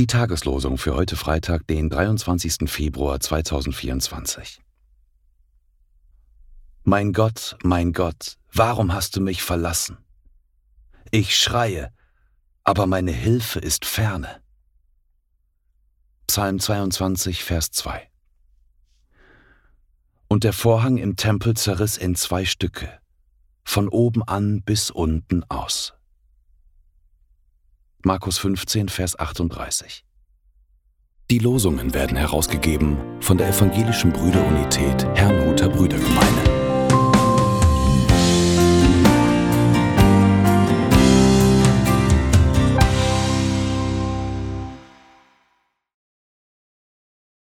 Die Tageslosung für heute Freitag, den 23. Februar 2024. Mein Gott, mein Gott, warum hast du mich verlassen? Ich schreie, aber meine Hilfe ist ferne. Psalm 22, Vers 2. Und der Vorhang im Tempel zerriss in zwei Stücke, von oben an bis unten aus. Markus 15, Vers 38. Die Losungen werden herausgegeben von der Evangelischen Brüderunität Herrnhuter Brüdergemeine.